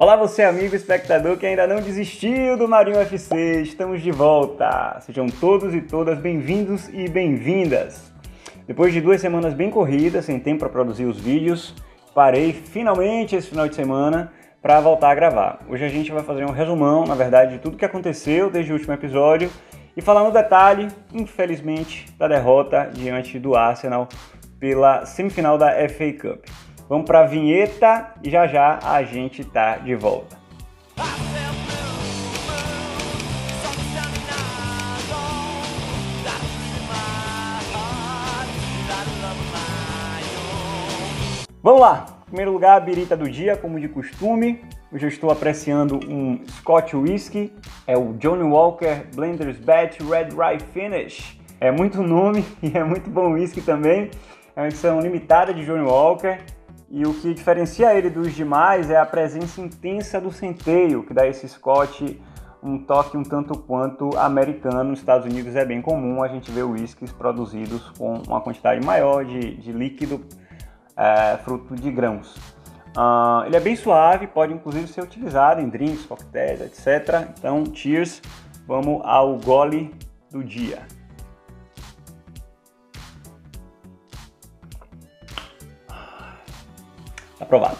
Olá você amigo espectador que ainda não desistiu do Marinho FC, estamos de volta. Sejam todos e todas bem-vindos e bem-vindas. Depois de duas semanas bem corridas, sem tempo para produzir os vídeos, parei finalmente esse final de semana para voltar a gravar. Hoje a gente vai fazer um resumão, na verdade, de tudo que aconteceu desde o último episódio e falar no detalhe, infelizmente, da derrota diante do Arsenal pela semifinal da FA Cup. Vamos para a vinheta e já já a gente tá de volta. Vamos lá! Primeiro lugar, a birita do dia, como de costume. Hoje eu estou apreciando um Scotch Whisky, é o Johnny Walker Blender's Batch Red Rye Finish. É muito nome e é muito bom whisky também. É uma edição limitada de Johnny Walker. E o que diferencia ele dos demais é a presença intensa do centeio, que dá esse Scotch um toque um tanto quanto americano. Nos Estados Unidos é bem comum a gente ver whiskies produzidos com uma quantidade maior de, de líquido é, fruto de grãos. Uh, ele é bem suave, pode inclusive ser utilizado em drinks, coquetéis, etc. Então, cheers! Vamos ao gole do dia. Aprovado.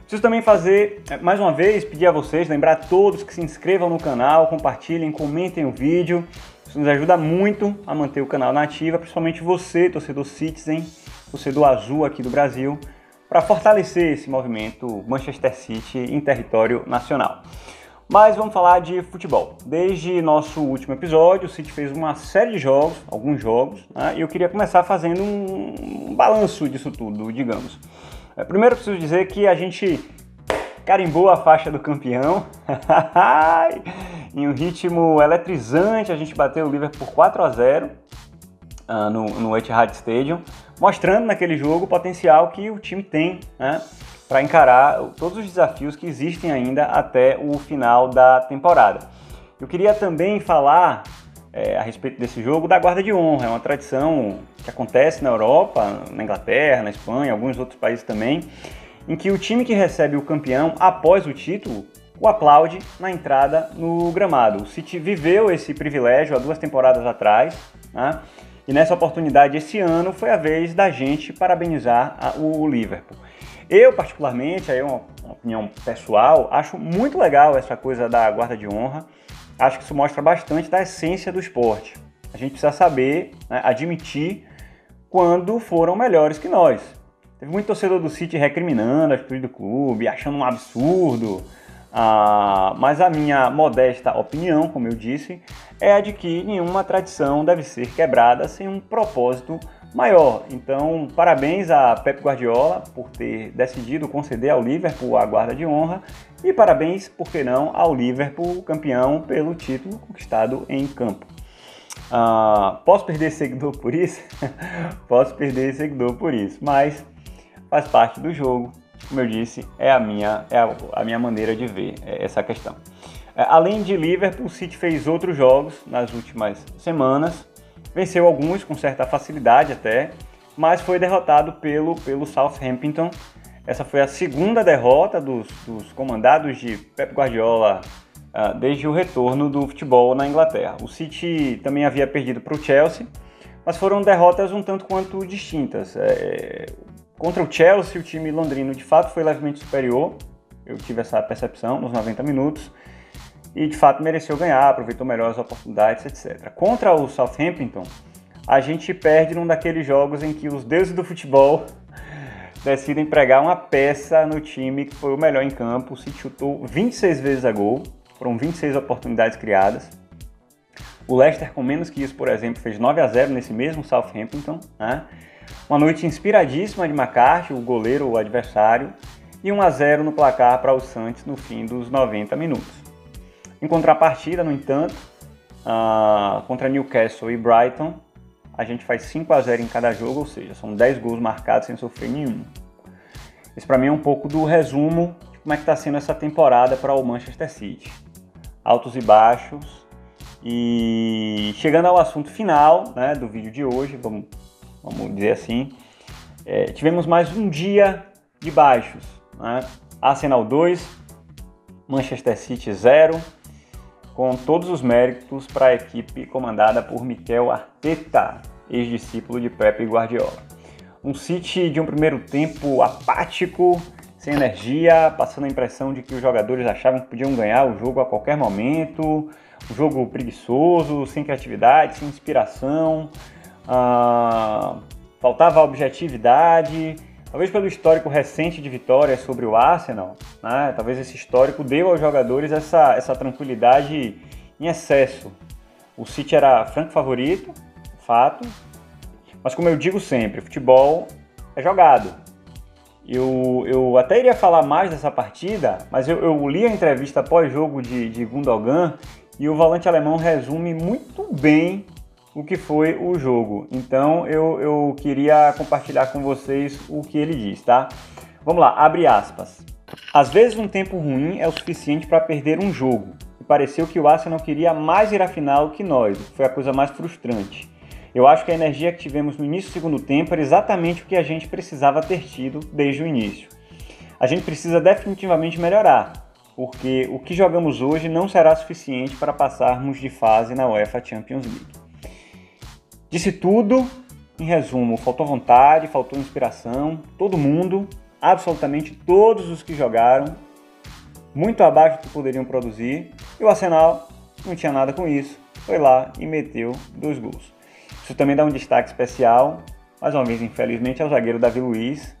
Preciso também fazer, eh, mais uma vez, pedir a vocês, lembrar a todos que se inscrevam no canal, compartilhem, comentem o vídeo. Isso nos ajuda muito a manter o canal na ativa, principalmente você, torcedor Citizen, torcedor azul aqui do Brasil, para fortalecer esse movimento Manchester City em território nacional. Mas vamos falar de futebol. Desde nosso último episódio, o City fez uma série de jogos, alguns jogos, né? e eu queria começar fazendo um, um balanço disso tudo, digamos. Primeiro preciso dizer que a gente carimbou a faixa do campeão. em um ritmo eletrizante, a gente bateu o Liverpool por 4 a 0 uh, ah, no, no Etihad Stadium, mostrando naquele jogo o potencial que o time tem né, para encarar todos os desafios que existem ainda até o final da temporada. Eu queria também falar é, a respeito desse jogo da guarda de honra. É uma tradição que acontece na Europa, na Inglaterra, na Espanha, alguns outros países também, em que o time que recebe o campeão após o título o aplaude na entrada no gramado. O City viveu esse privilégio há duas temporadas atrás, né? e nessa oportunidade esse ano foi a vez da gente parabenizar o Liverpool. Eu, particularmente, aí é uma opinião pessoal, acho muito legal essa coisa da guarda de honra. Acho que isso mostra bastante da essência do esporte. A gente precisa saber né, admitir quando foram melhores que nós. Teve muito torcedor do City recriminando a atitude do clube, achando um absurdo. Ah, mas a minha modesta opinião, como eu disse, é a de que nenhuma tradição deve ser quebrada sem um propósito maior. Então, parabéns a Pep Guardiola por ter decidido conceder ao Liverpool a guarda de honra e parabéns, por que não, ao Liverpool campeão pelo título conquistado em campo. Uh, posso perder seguidor por isso? posso perder seguidor por isso, mas faz parte do jogo. Como eu disse, é a minha, é a, a minha maneira de ver essa questão. É, além de Liverpool, o City fez outros jogos nas últimas semanas Venceu alguns com certa facilidade até, mas foi derrotado pelo, pelo Southampton. Essa foi a segunda derrota dos, dos comandados de Pep Guardiola uh, desde o retorno do futebol na Inglaterra. O City também havia perdido para o Chelsea, mas foram derrotas um tanto quanto distintas. É, contra o Chelsea, o time londrino de fato foi levemente superior, eu tive essa percepção nos 90 minutos e de fato mereceu ganhar, aproveitou melhor as oportunidades, etc. Contra o Southampton, a gente perde num daqueles jogos em que os deuses do futebol decidem pregar uma peça no time que foi o melhor em campo. Se chutou 26 vezes a gol, foram 26 oportunidades criadas. O Leicester, com menos que isso, por exemplo, fez 9 a 0 nesse mesmo Southampton. Né? Uma noite inspiradíssima de McCarthy, o goleiro, o adversário, e 1 a 0 no placar para o Santos no fim dos 90 minutos. Em contrapartida, no entanto, uh, contra Newcastle e Brighton, a gente faz 5 a 0 em cada jogo, ou seja, são 10 gols marcados sem sofrer nenhum. Esse para mim é um pouco do resumo de como é que está sendo essa temporada para o Manchester City. Altos e baixos. E chegando ao assunto final né, do vídeo de hoje, vamos, vamos dizer assim, é, tivemos mais um dia de baixos. Né? Arsenal 2, Manchester City 0, com todos os méritos para a equipe comandada por Mikel Arteta, ex-discípulo de Pep Guardiola. Um City de um primeiro tempo apático, sem energia, passando a impressão de que os jogadores achavam que podiam ganhar o jogo a qualquer momento, um jogo preguiçoso, sem criatividade, sem inspiração, ah, faltava objetividade. Talvez pelo histórico recente de vitórias sobre o Arsenal, né, talvez esse histórico deu aos jogadores essa, essa tranquilidade em excesso. O City era franco favorito, fato, mas como eu digo sempre, futebol é jogado. Eu, eu até iria falar mais dessa partida, mas eu, eu li a entrevista pós-jogo de, de Gundogan e o volante alemão resume muito bem o que foi o jogo. Então eu, eu queria compartilhar com vocês o que ele diz, tá? Vamos lá, abre aspas. Às vezes um tempo ruim é o suficiente para perder um jogo. E pareceu que o Arsenal queria mais ir à final que nós, foi a coisa mais frustrante. Eu acho que a energia que tivemos no início do segundo tempo era exatamente o que a gente precisava ter tido desde o início. A gente precisa definitivamente melhorar, porque o que jogamos hoje não será suficiente para passarmos de fase na UEFA Champions League. Disse tudo, em resumo, faltou vontade, faltou inspiração, todo mundo, absolutamente todos os que jogaram, muito abaixo do que poderiam produzir, e o Arsenal não tinha nada com isso, foi lá e meteu dois gols. Isso também dá um destaque especial, mais uma vez, infelizmente, ao zagueiro Davi Luiz,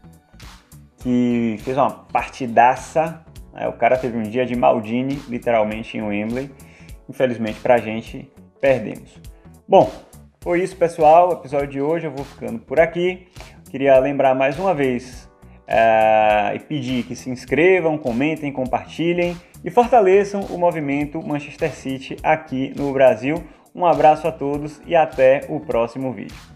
que fez uma partidaça. Né? O cara teve um dia de Maldini, literalmente, em Wembley. Infelizmente, pra gente, perdemos. Bom, foi isso, pessoal. O episódio de hoje eu vou ficando por aqui. Queria lembrar mais uma vez uh, e pedir que se inscrevam, comentem, compartilhem e fortaleçam o movimento Manchester City aqui no Brasil. Um abraço a todos e até o próximo vídeo.